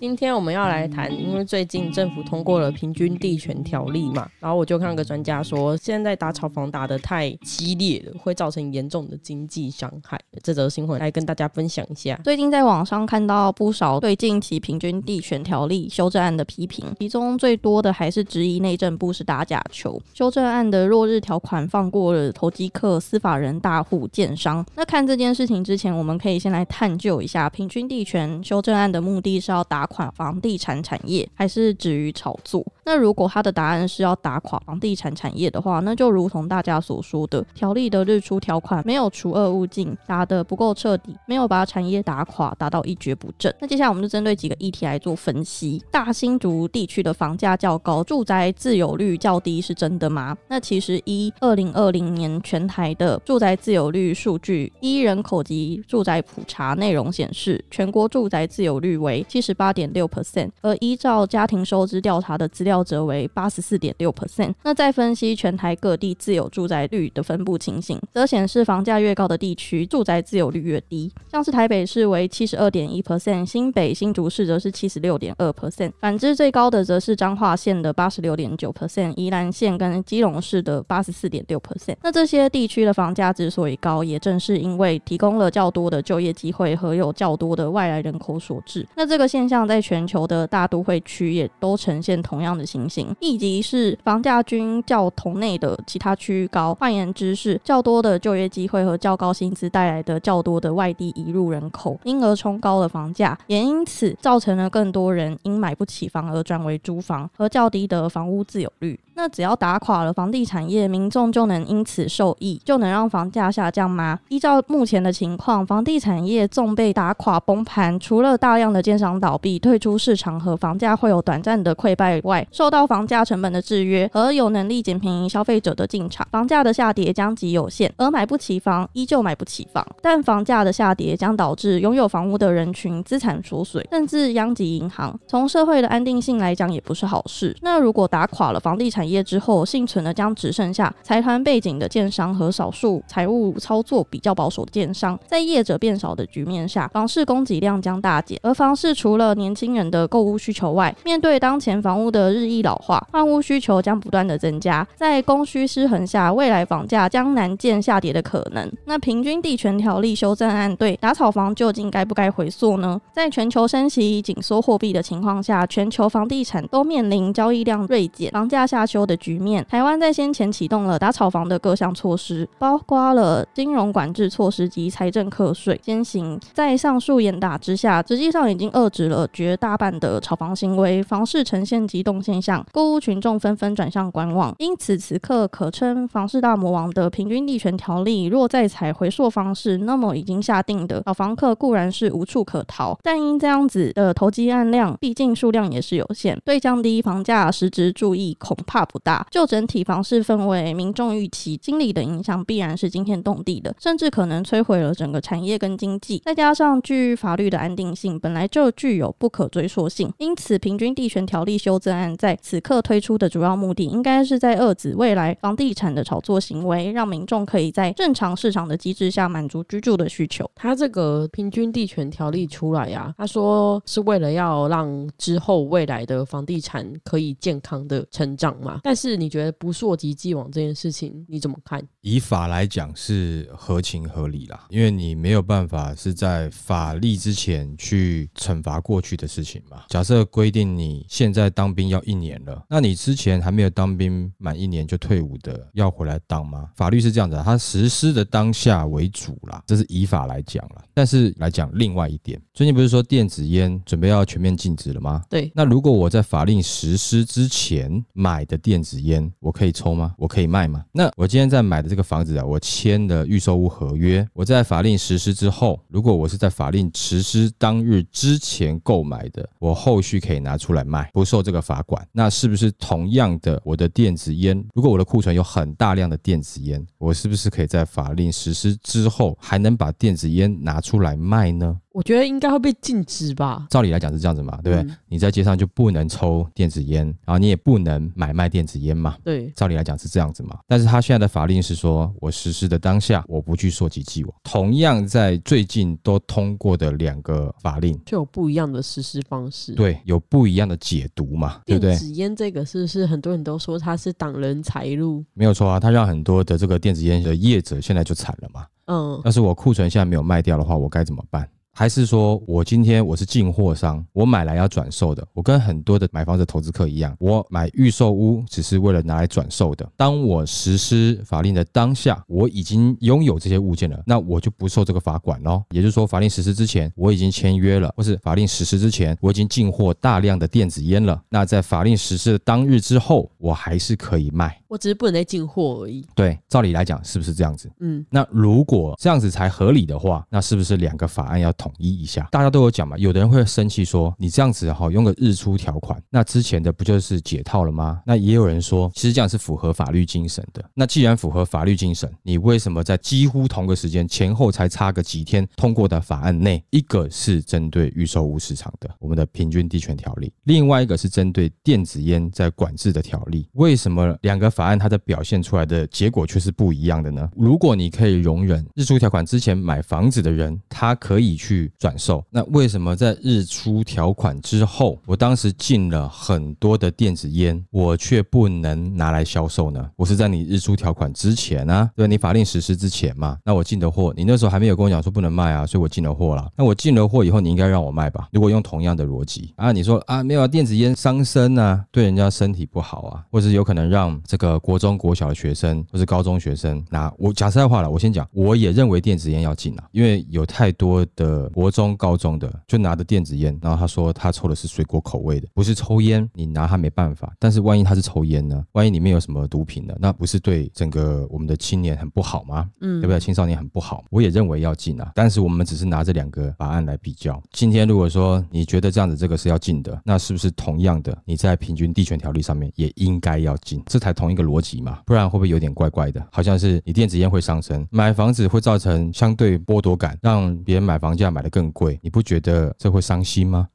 今天我们要来谈，因为最近政府通过了平均地权条例嘛，然后我就看个专家说，现在打炒房打得太激烈了，会造成严重的经济伤害。这则新闻来跟大家分享一下。最近在网上看到不少对近期平均地权条例修正案的批评，其中最多的还是质疑内政部是打假球。修正案的落日条款放过了投机客、司法人、大户、建商。那看这件事情之前，我们可以先来探究一下平均地权修正案的目的是要打垮房地产产业，还是止于炒作？那如果他的答案是要打垮房地产产业的话，那就如同大家所说的，条例的日出条款没有除恶务尽，打得不够彻底，没有把产业打垮，打到一蹶不振。那接下来我们就针对几个议题来做分析。大新竹地区的房价较高，住宅自有率较低，是真的吗？那其实一二零二零年全台的住宅自有率数据，依人口及住宅普查内容显示，全国住宅自有率为七十八点点六 percent，而依照家庭收支调查的资料则为八十四点六 percent。那再分析全台各地自有住宅率的分布情形，则显示房价越高的地区，住宅自有率越低。像是台北市为七十二点一 percent，新北新竹市则是七十六点二 percent。反之，最高的则是彰化县的八十六点九 percent，宜兰县跟基隆市的八十四点六 percent。那这些地区的房价之所以高，也正是因为提供了较多的就业机会和有较多的外来人口所致。那这个现象在全球的大都会区也都呈现同样的情形，亦即是房价均较同内的其他区域高。换言之，是较多的就业机会和较高薪资带来的较多的外地移入人口，因而冲高了房价，也因此造成了更多人因买不起房而转为租房和较低的房屋自有率。那只要打垮了房地产业，民众就能因此受益，就能让房价下降吗？依照目前的情况，房地产业纵被打垮崩盘，除了大量的建商倒闭、退出市场和房价会有短暂的溃败外，受到房价成本的制约和有能力捡便宜消费者的进场，房价的下跌将极有限。而买不起房依旧买不起房，但房价的下跌将导致拥有房屋的人群资产缩水，甚至殃及银行。从社会的安定性来讲，也不是好事。那如果打垮了房地产，业之后，幸存的将只剩下财团背景的建商和少数财务操作比较保守的建商。在业者变少的局面下，房市供给量将大减，而房市除了年年轻人的购屋需求外，面对当前房屋的日益老化，换屋需求将不断的增加。在供需失衡下，未来房价将难见下跌的可能。那平均地权条例修正案对打炒房究竟该不该回溯呢？在全球升息、紧缩货币的情况下，全球房地产都面临交易量锐减、房价下修的局面，台湾在先前启动了打炒房的各项措施，包括了金融管制措施及财政课税先行。在上述严打之下，实际上已经遏制了绝大半的炒房行为，房市呈现急冻现象，购物群众纷纷转向观望。因此，此刻可称房市大魔王的平均地权条例，若再采回溯方式，那么已经下定的炒房客固然是无处可逃，但因这样子的投机案量，毕竟数量也是有限，对降低房价实质注意恐怕不大，就整体房市氛围、民众预期、心理的影响，必然是惊天动地的，甚至可能摧毁了整个产业跟经济。再加上据法律的安定性本来就具有不可追溯性，因此平均地权条例修正案在此刻推出的主要目的，应该是在遏制未来房地产的炒作行为，让民众可以在正常市场的机制下满足居住的需求。他这个平均地权条例出来呀、啊，他说是为了要让之后未来的房地产可以健康的成长嘛，但是。你觉得不溯及既往这件事情你怎么看？以法来讲是合情合理啦，因为你没有办法是在法律之前去惩罚过去的事情嘛。假设规定你现在当兵要一年了，那你之前还没有当兵满一年就退伍的要回来当吗？法律是这样子，它实施的当下为主啦，这是以法来讲啦。但是来讲另外一点，最近不是说电子烟准备要全面禁止了吗？对。那如果我在法令实施之前买的电子烟，烟我可以抽吗？我可以卖吗？那我今天在买的这个房子啊，我签的预售屋合约，我在法令实施之后，如果我是在法令实施当日之前购购买的，我后续可以拿出来卖，不受这个法管。管，那是不是同样的，我的电子烟，如果我的库存有很大量的电子烟，我是不是可以在法令实施之后，还能把电子烟拿出来卖呢？我觉得应该会被禁止吧。照理来讲是这样子嘛，对不对？嗯、你在街上就不能抽电子烟，然后你也不能买卖电子烟嘛。对，照理来讲是这样子嘛。但是他现在的法令是说，我实施的当下，我不去溯及既往。同样在最近都通过的两个法令，就有不一样的实施方式。对，有不一样的解读嘛，对不对？电子烟这个是不是很多人都说它是挡人财路？没有错啊，它让很多的这个电子烟的业者现在就惨了嘛。嗯，要是我库存现在没有卖掉的话，我该怎么办？还是说我今天我是进货商，我买来要转售的。我跟很多的买房子投资客一样，我买预售屋只是为了拿来转售的。当我实施法令的当下，我已经拥有这些物件了，那我就不受这个法管喽。也就是说，法令实施之前我已经签约了，或是法令实施之前我已经进货大量的电子烟了。那在法令实施的当日之后，我还是可以卖，我只是不能再进货而已。对，照理来讲是不是这样子？嗯，那如果这样子才合理的话，那是不是两个法案要统一一下？大家都有讲嘛，有的人会生气说，你这样子哈，用个日出条款，那之前的不就是解套了吗？那也有人说，其实这样是符合法律精神的。那既然符合法律精神，你为什么在几乎同个时间前后才差个几天通过的法案内，一个是针对预售屋市场的我们的平均地权条例，另外一个是针对电子烟在管制的条例，为什么两个法案它的表现出来的结果却是不一样的呢？如果你可以容忍日出条款之前买房子的人，他可以去转售。那为什么在日出条款之后，我当时进了很多的电子烟，我却不能拿来销售呢？我是在你日出条款之前啊，对，你法令实施之前嘛。那我进的货，你那时候还没有跟我讲说不能卖啊，所以我进了货了。那我进了货以后，你应该让我卖吧？如果用同样的逻辑啊，你说啊没有啊，电子烟伤身啊，对人家身体不好啊，或是有可能让这个国中国小的学生或是高中学生，那我讲实在话了，我先讲，我也认为电子烟要禁啊，因为有太多的国中高中的就拿着电子烟，然后他说他抽的是水果口味的，不是抽烟，你拿他没办法。但是万一他是抽烟呢？万一里面有什么毒品呢？那不是对整个我们的青年很不好吗？嗯，对不对？青少年很不好。我也认为要禁啊，但是我们只是拿这两个法案来比较。今天如果说你觉得这样子这个是要禁的，那是不是同样的你在平均地权条例上面也应该要禁？这才同一个逻辑嘛，不然会不会有点怪怪的？好像是你电子烟会伤身，买房子会造成相对剥夺感，让别人买房价买得更贵，你不觉得？这会伤心吗？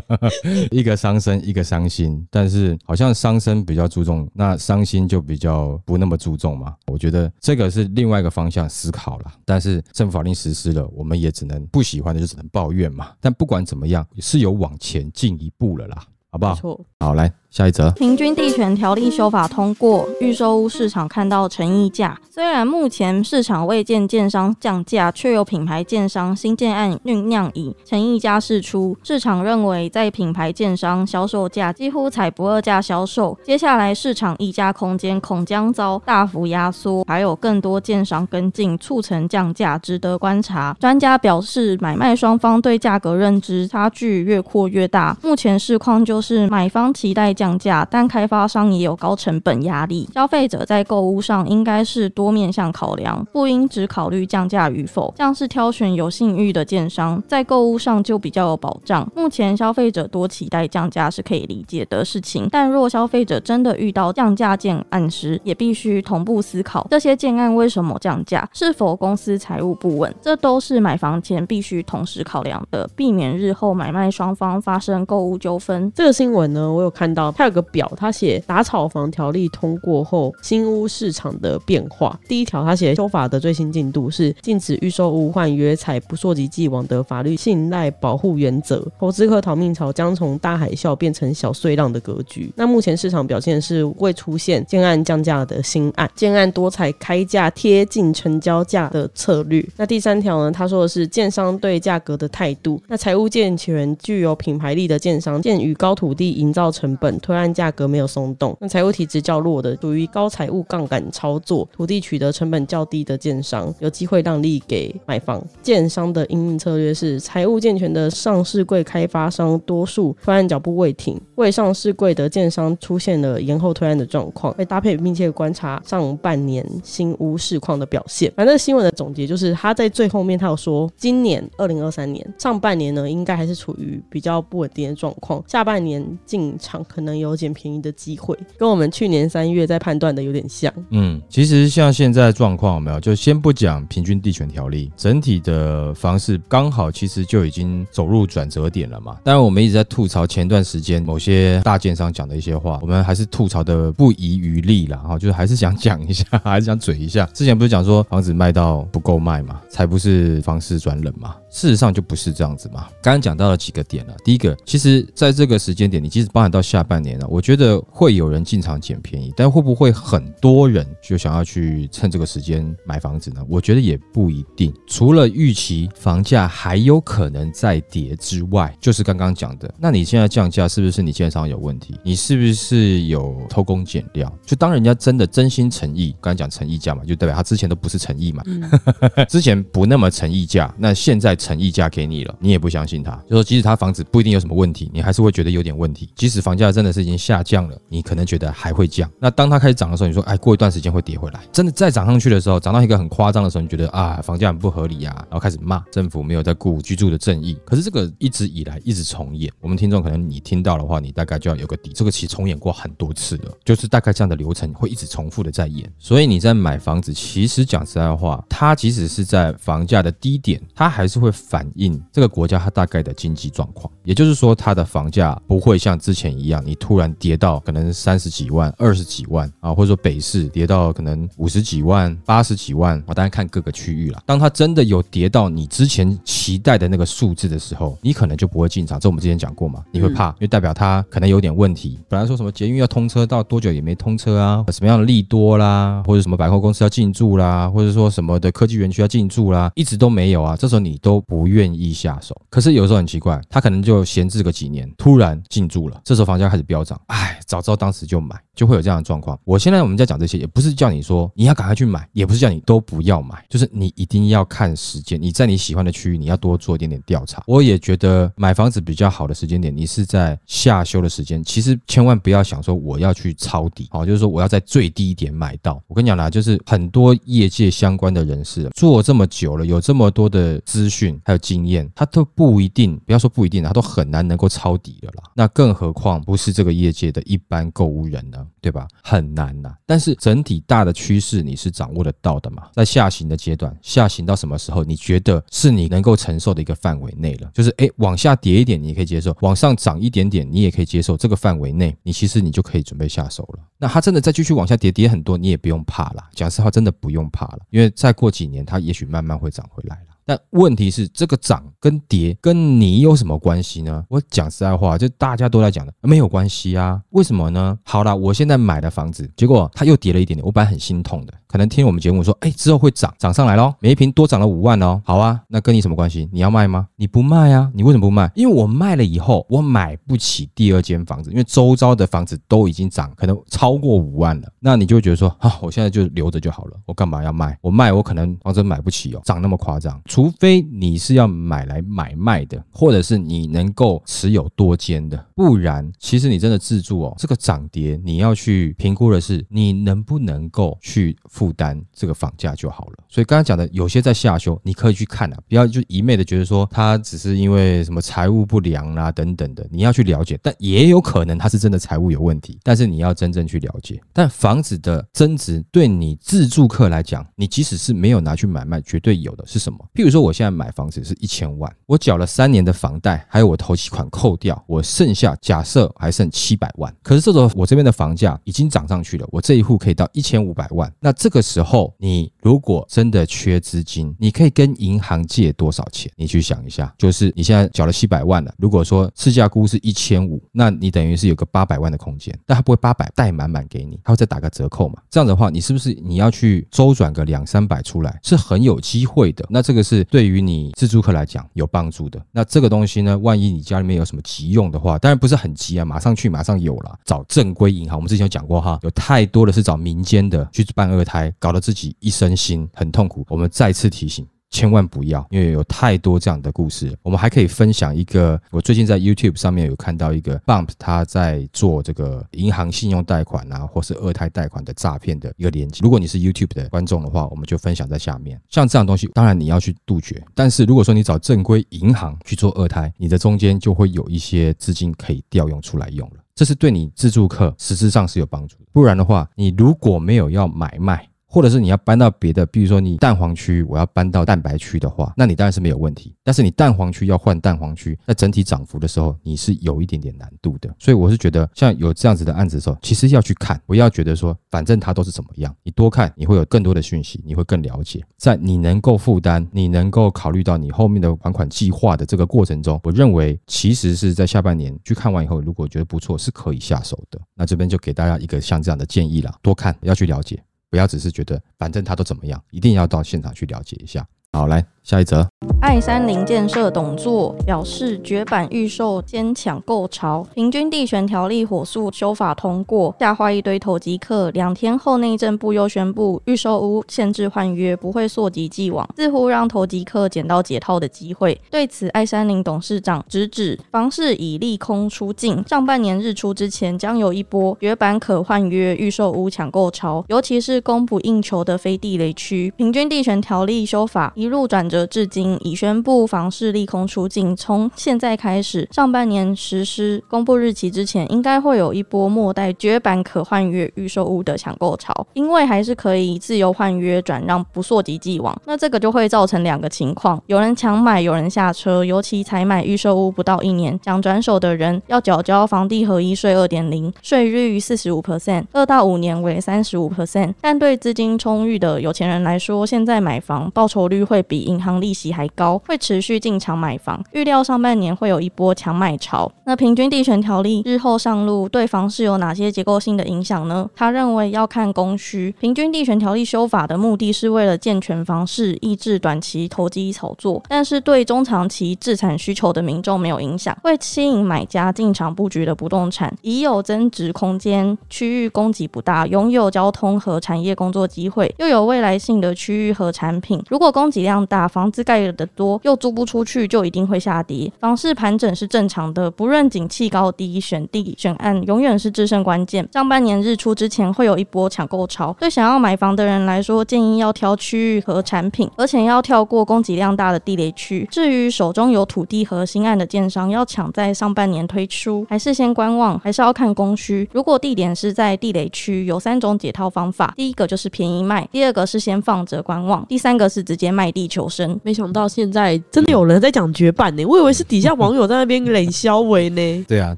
一个伤身，一个伤心，但是好像伤身比较注重，那伤心就比较不那么注重嘛。我觉得这个是另外一个方向思考了。但是政府法令实施了，我们也只能不喜欢的就只能抱怨嘛。但不管怎么样，是有往前进一步了啦，好不好？错。好，来。下一则，平均地权条例修法通过，预售屋市场看到诚意价。虽然目前市场未见建商降价，却有品牌建商新建案酝酿以诚意价释出。市场认为，在品牌建商销售价几乎采不二价销售，接下来市场议价空间恐将遭大幅压缩，还有更多建商跟进，促成降价，值得观察。专家表示，买卖双方对价格认知差距越扩越大。目前市况就是买方期待。降价，但开发商也有高成本压力。消费者在购物上应该是多面向考量，不应只考虑降价与否。像是挑选有信誉的建商，在购物上就比较有保障。目前消费者多期待降价是可以理解的事情，但若消费者真的遇到降价建案时，也必须同步思考这些建案为什么降价，是否公司财务不稳，这都是买房前必须同时考量的，避免日后买卖双方发生购物纠纷。这个新闻呢，我有看到。它有个表，它写打炒房条例通过后新屋市场的变化。第一条，它写修法的最新进度是禁止预售屋换约采不溯及既往的法律信赖保护原则，投资客逃命潮将从大海啸变成小碎浪的格局。那目前市场表现是未出现建案降价的新案，建案多采开价贴近成交价的策略。那第三条呢，他说的是建商对价格的态度。那财务健全具有品牌力的建商，鉴于高土地营造成本。推案价格没有松动，那财务体质较弱的，属于高财务杠杆操作，土地取得成本较低的建商，有机会让利给买方。建商的营运策略是，财务健全的上市柜开发商多数推案脚步未停，未上市柜的建商出现了延后推案的状况，会搭配密切观察上半年新屋市况的表现。反正新闻的总结就是，他在最后面他有说，今年二零二三年上半年呢，应该还是处于比较不稳定的状况，下半年进场可能。能有捡便宜的机会，跟我们去年三月在判断的有点像。嗯，其实像现在状况有没有？就先不讲平均地权条例，整体的房市刚好其实就已经走入转折点了嘛。当然，我们一直在吐槽前段时间某些大建商讲的一些话，我们还是吐槽的不遗余力啦。哈，就是还是想讲一下，还是想嘴一下。之前不是讲说房子卖到不够卖嘛，才不是房市转冷嘛。事实上就不是这样子嘛。刚刚讲到了几个点了，第一个，其实在这个时间点，你即使包含到下半年了，我觉得会有人进场捡便宜，但会不会很多人就想要去趁这个时间买房子呢？我觉得也不一定。除了预期房价还有可能再跌之外，就是刚刚讲的，那你现在降价是不是你建商有问题？你是不是有偷工减料？就当人家真的真心诚意，刚才讲诚意价嘛，就代表他之前都不是诚意嘛，嗯、之前不那么诚意价，那现在。诚意价给你了，你也不相信他，就说即使他房子不一定有什么问题，你还是会觉得有点问题。即使房价真的是已经下降了，你可能觉得还会降。那当它开始涨的时候，你说哎，过一段时间会跌回来。真的再涨上去的时候，涨到一个很夸张的时候，你觉得啊，房价很不合理啊，然后开始骂政府没有在顾居住的正义。可是这个一直以来一直重演，我们听众可能你听到的话，你大概就要有个底。这个其实重演过很多次了，就是大概这样的流程会一直重复的在演。所以你在买房子，其实讲实在话，它即使是在房价的低点，它还是会反映。这个国家它大概的经济状况，也就是说，它的房价不会像之前一样，你突然跌到可能三十几万、二十几万啊，或者说北市跌到可能五十几万、八十几万，我当然看各个区域了。当它真的有跌到你之前期待的那个数字的时候，你可能就不会进场。这我们之前讲过嘛，你会怕，因为代表它可能有点问题。本来说什么捷运要通车到多久也没通车啊，什么样的利多啦，或者什么百货公司要进驻啦，或者说什么的科技园区要进驻啦，一直都没有啊。这时候你都不愿意下手，可是有时候很奇怪，它可能就闲置个几年，突然进驻了，这时候房价开始飙涨，哎，早知道当时就买，就会有这样的状况。我现在我们在讲这些，也不是叫你说你要赶快去买，也不是叫你都不要买，就是你一定要看时间，你在你喜欢的区域，你要多做一点点调查。我也觉得买房子比较好的时间点，你是在下修的时间，其实千万不要想说我要去抄底，好，就是说我要在最低点买到。我跟你讲啦，就是很多业界相关的人士做这么久了，有这么多的资讯还有经验。他都不一定，不要说不一定，他都很难能够抄底的啦。那更何况不是这个业界的一般购物人呢，对吧？很难呐。但是整体大的趋势你是掌握得到的嘛？在下行的阶段，下行到什么时候？你觉得是你能够承受的一个范围内了？就是诶，往下跌一点你也可以接受，往上涨一点点你也可以接受，这个范围内你其实你就可以准备下手了。那它真的再继续往下跌，跌很多你也不用怕了。讲实话，真的不用怕了，因为再过几年它也许慢慢会涨回来了。但问题是，这个涨跟跌跟你有什么关系呢？我讲实在话，就大家都在讲的，没有关系啊。为什么呢？好了，我现在买了房子，结果它又跌了一点点，我本来很心痛的。可能听我们节目说，哎，之后会涨，涨上来咯，每一瓶多涨了五万哦。好啊，那跟你什么关系？你要卖吗？你不卖啊？你为什么不卖？因为我卖了以后，我买不起第二间房子，因为周遭的房子都已经涨，可能超过五万了。那你就会觉得说，啊，我现在就留着就好了，我干嘛要卖？我卖我可能房子买不起哦，涨那么夸张。除非你是要买来买卖的，或者是你能够持有多间的，不然其实你真的自住哦，这个涨跌你要去评估的是你能不能够去。负担这个房价就好了，所以刚才讲的有些在下修，你可以去看啊，不要就一昧的觉得说他只是因为什么财务不良、啊、等等的，你要去了解，但也有可能他是真的财务有问题，但是你要真正去了解。但房子的增值对你自住客来讲，你即使是没有拿去买卖，绝对有的是什么？譬如说我现在买房子是一千万，我缴了三年的房贷，还有我头期款扣掉，我剩下假设还剩七百万，可是这种我这边的房价已经涨上去了，我这一户可以到一千五百万，那这。这个时候，你如果真的缺资金，你可以跟银行借多少钱？你去想一下，就是你现在缴了七百万了，如果说市价估是一千五，那你等于是有个八百万的空间，但他不会八百贷满满给你，他会再打个折扣嘛？这样的话，你是不是你要去周转个两三百出来，是很有机会的？那这个是对于你自住客来讲有帮助的。那这个东西呢，万一你家里面有什么急用的话，当然不是很急啊，马上去马上有了，找正规银行。我们之前有讲过哈，有太多的是找民间的去办二胎。搞得自己一身心很痛苦。我们再次提醒，千万不要，因为有太多这样的故事。我们还可以分享一个，我最近在 YouTube 上面有看到一个 Bump，他在做这个银行信用贷款啊，或是二胎贷款的诈骗的一个连接。如果你是 YouTube 的观众的话，我们就分享在下面。像这样东西，当然你要去杜绝。但是如果说你找正规银行去做二胎，你的中间就会有一些资金可以调用出来用了。这是对你自助客实质上是有帮助的。不然的话，你如果没有要买卖，或者是你要搬到别的，比如说你蛋黄区，我要搬到蛋白区的话，那你当然是没有问题。但是你蛋黄区要换蛋黄区，在整体涨幅的时候，你是有一点点难度的。所以我是觉得，像有这样子的案子的时候，其实要去看，不要觉得说反正它都是怎么样，你多看，你会有更多的讯息，你会更了解。在你能够负担，你能够考虑到你后面的还款计划的这个过程中，我认为其实是在下半年去看完以后，如果觉得不错，是可以下手的。那这边就给大家一个像这样的建议啦，多看，要去了解。不要只是觉得反正他都怎么样，一定要到现场去了解一下。好，来下一则。爱山林建设董座表示，绝版预售兼抢购潮，平均地权条例火速修法通过，吓坏一堆投机客。两天后，内政部又宣布预售屋限制换约，不会溯及既往，似乎让投机客捡到解套的机会。对此，爱山林董事长直指，房市已利空出尽，上半年日出之前将有一波绝版可换约预售屋抢购潮，尤其是供不应求的非地雷区。平均地权条例修法一路转折至今。已宣布房市利空出尽，从现在开始，上半年实施公布日期之前，应该会有一波末代绝版可换约预售屋的抢购潮，因为还是可以自由换约转让，不溯及既往。那这个就会造成两个情况：有人抢买，有人下车。尤其才买预售屋不到一年，想转手的人要缴交房地合一税二点零，税率四十五 percent，二到五年为三十五 percent。但对资金充裕的有钱人来说，现在买房报酬率会比银行利息还还。高会持续进场买房，预料上半年会有一波强买潮。那平均地权条例日后上路，对房市有哪些结构性的影响呢？他认为要看供需。平均地权条例修法的目的是为了健全房市，抑制短期投机炒作，但是对中长期置产需求的民众没有影响，会吸引买家进场布局的不动产，已有增值空间，区域供给不大，拥有交通和产业工作机会，又有未来性的区域和产品。如果供给量大，房子盖的多又租不出去，就一定会下跌。房市盘整是正常的，不论景气高低，选地选案永远是制胜关键。上半年日出之前会有一波抢购潮，对想要买房的人来说，建议要挑区域和产品，而且要跳过供给量大的地雷区。至于手中有土地和新案的建商，要抢在上半年推出，还是先观望，还是要看供需。如果地点是在地雷区，有三种解套方法：第一个就是便宜卖，第二个是先放着观望，第三个是直接卖地求生。没想到。到现在真的有人在讲绝版呢，我以为是底下网友在那边冷消维呢。对啊，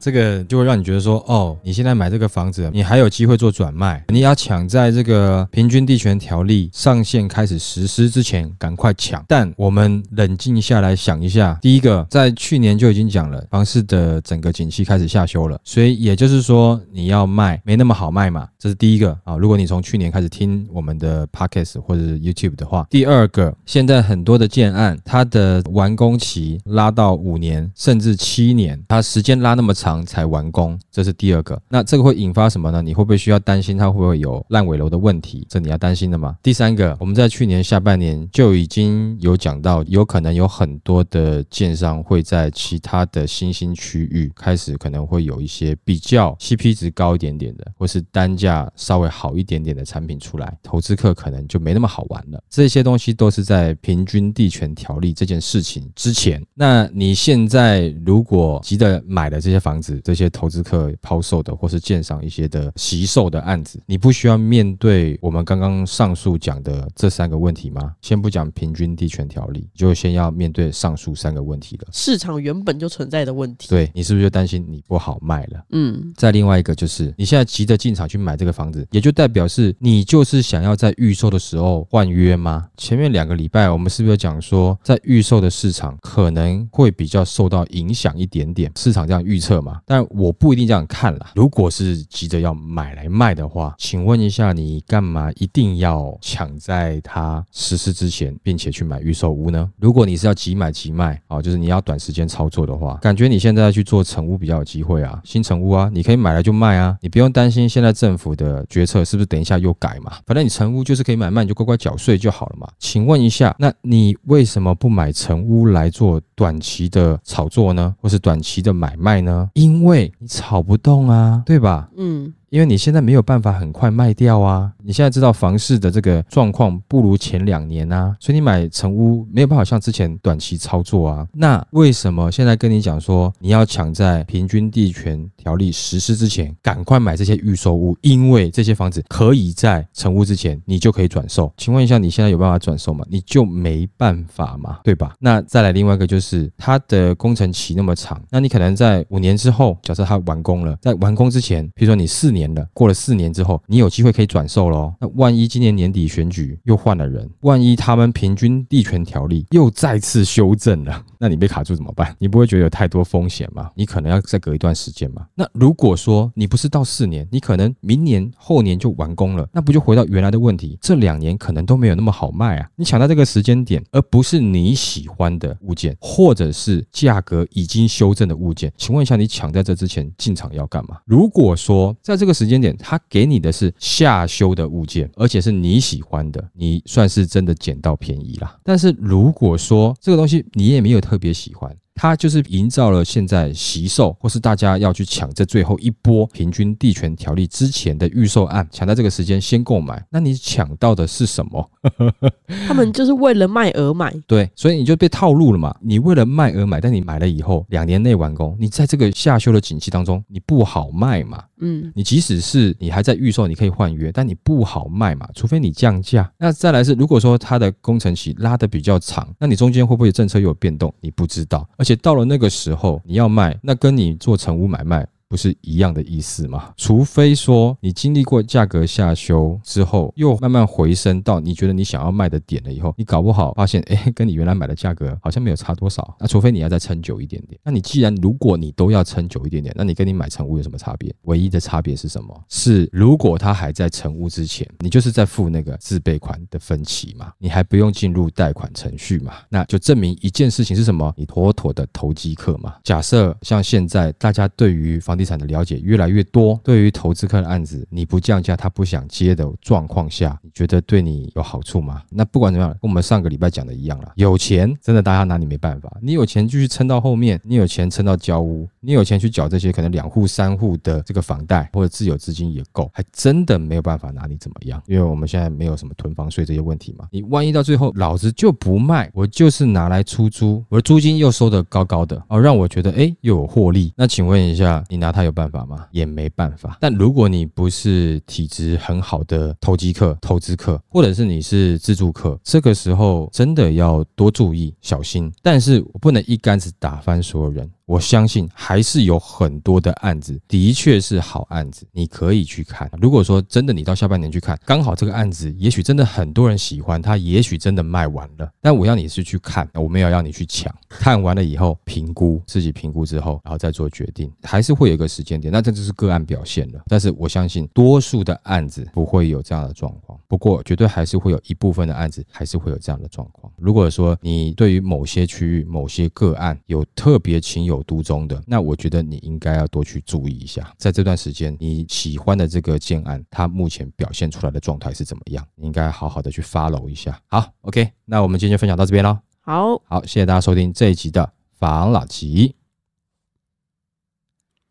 这个就会让你觉得说，哦，你现在买这个房子，你还有机会做转卖，你要抢在这个平均地权条例上线开始实施之前赶快抢。但我们冷静下来想一下，第一个，在去年就已经讲了，房市的整个景气开始下修了，所以也就是说你要卖没那么好卖嘛，这是第一个啊。如果你从去年开始听我们的 Podcast 或者 YouTube 的话，第二个，现在很多的建案。它的完工期拉到五年甚至七年，它时间拉那么长才完工，这是第二个。那这个会引发什么呢？你会不会需要担心它会不会有烂尾楼的问题？这你要担心的吗？第三个，我们在去年下半年就已经有讲到，有可能有很多的建商会在其他的新兴区域开始可能会有一些比较 CP 值高一点点的，或是单价稍微好一点点的产品出来，投资客可能就没那么好玩了。这些东西都是在平均地权条。条例这件事情之前，那你现在如果急着买的这些房子，这些投资客抛售的，或是建商一些的惜售的案子，你不需要面对我们刚刚上述讲的这三个问题吗？先不讲平均地权条例，就先要面对上述三个问题了。市场原本就存在的问题，对，你是不是就担心你不好卖了？嗯。再另外一个就是，你现在急着进场去买这个房子，也就代表是你就是想要在预售的时候换约吗？前面两个礼拜我们是不是有讲说？在预售的市场可能会比较受到影响一点点，市场这样预测嘛，但我不一定这样看啦。如果是急着要买来卖的话，请问一下，你干嘛一定要抢在它实施之前，并且去买预售屋呢？如果你是要急买急卖啊，就是你要短时间操作的话，感觉你现在去做成屋比较有机会啊，新成屋啊，你可以买来就卖啊，你不用担心现在政府的决策是不是等一下又改嘛，反正你成屋就是可以买卖，你就乖乖缴税就好了嘛。请问一下，那你为什么？不买成屋来做短期的炒作呢，或是短期的买卖呢？因为你炒不动啊，对吧？嗯。因为你现在没有办法很快卖掉啊，你现在知道房市的这个状况不如前两年啊，所以你买成屋没有办法像之前短期操作啊。那为什么现在跟你讲说你要抢在平均地权条例实施之前赶快买这些预售屋？因为这些房子可以在成屋之前你就可以转售。请问一下，你现在有办法转售吗？你就没办法嘛，对吧？那再来另外一个就是是它的工程期那么长，那你可能在五年之后，假设它完工了，在完工之前，比如说你四年。了，过了四年之后，你有机会可以转售喽。那万一今年年底选举又换了人，万一他们平均地权条例又再次修正了，那你被卡住怎么办？你不会觉得有太多风险吗？你可能要再隔一段时间吗？那如果说你不是到四年，你可能明年后年就完工了，那不就回到原来的问题？这两年可能都没有那么好卖啊。你抢到这个时间点，而不是你喜欢的物件，或者是价格已经修正的物件，请问一下，你抢在这之前进场要干嘛？如果说在这个时间点，他给你的是下修的物件，而且是你喜欢的，你算是真的捡到便宜啦。但是如果说这个东西你也没有特别喜欢，它就是营造了现在惜售，或是大家要去抢这最后一波平均地权条例之前的预售案，抢在这个时间先购买，那你抢到的是什么？他们就是为了卖而买，对，所以你就被套路了嘛。你为了卖而买，但你买了以后两年内完工，你在这个下修的景气当中，你不好卖嘛。嗯，你即使是你还在预售，你可以换约，但你不好卖嘛，除非你降价。那再来是，如果说它的工程期拉得比较长，那你中间会不会政策又有变动？你不知道。而且到了那个时候，你要卖，那跟你做成屋买卖。不是一样的意思吗？除非说你经历过价格下修之后，又慢慢回升到你觉得你想要卖的点了以后，你搞不好发现，哎，跟你原来买的价格好像没有差多少。那除非你要再撑久一点点。那你既然如果你都要撑久一点点，那你跟你买成屋有什么差别？唯一的差别是什么？是如果他还在成屋之前，你就是在付那个自备款的分期嘛，你还不用进入贷款程序嘛，那就证明一件事情是什么？你妥妥的投机客嘛。假设像现在大家对于房地地产的了解越来越多，对于投资客的案子，你不降价，他不想接的状况下，你觉得对你有好处吗？那不管怎么样，跟我们上个礼拜讲的一样了，有钱真的大家拿你没办法，你有钱继续撑到后面，你有钱撑到交屋，你有钱去缴这些可能两户三户的这个房贷，或者自有资金也够，还真的没有办法拿你怎么样，因为我们现在没有什么囤房税这些问题嘛。你万一到最后老子就不卖，我就是拿来出租，我的租金又收得高高的哦，让我觉得哎又有获利，那请问一下，你拿？他有办法吗？也没办法。但如果你不是体质很好的投机客、投资客，或者是你是自助客，这个时候真的要多注意、小心。但是我不能一竿子打翻所有人。我相信还是有很多的案子，的确是好案子，你可以去看。如果说真的你到下半年去看，刚好这个案子，也许真的很多人喜欢，它也许真的卖完了。但我要你是去看，我没有要你去抢。看完了以后，评估自己评估之后，然后再做决定，还是会有一个时间点。那这就是个案表现了。但是我相信多数的案子不会有这样的状况。不过绝对还是会有一部分的案子还是会有这样的状况。如果说你对于某些区域、某些个案有特别情有独中的，那我觉得你应该要多去注意一下，在这段时间你喜欢的这个建案，它目前表现出来的状态是怎么样？你应该好好的去 follow 一下。好，OK，那我们今天就分享到这边喽。好，好，谢谢大家收听这一集的房老吉，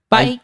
拜。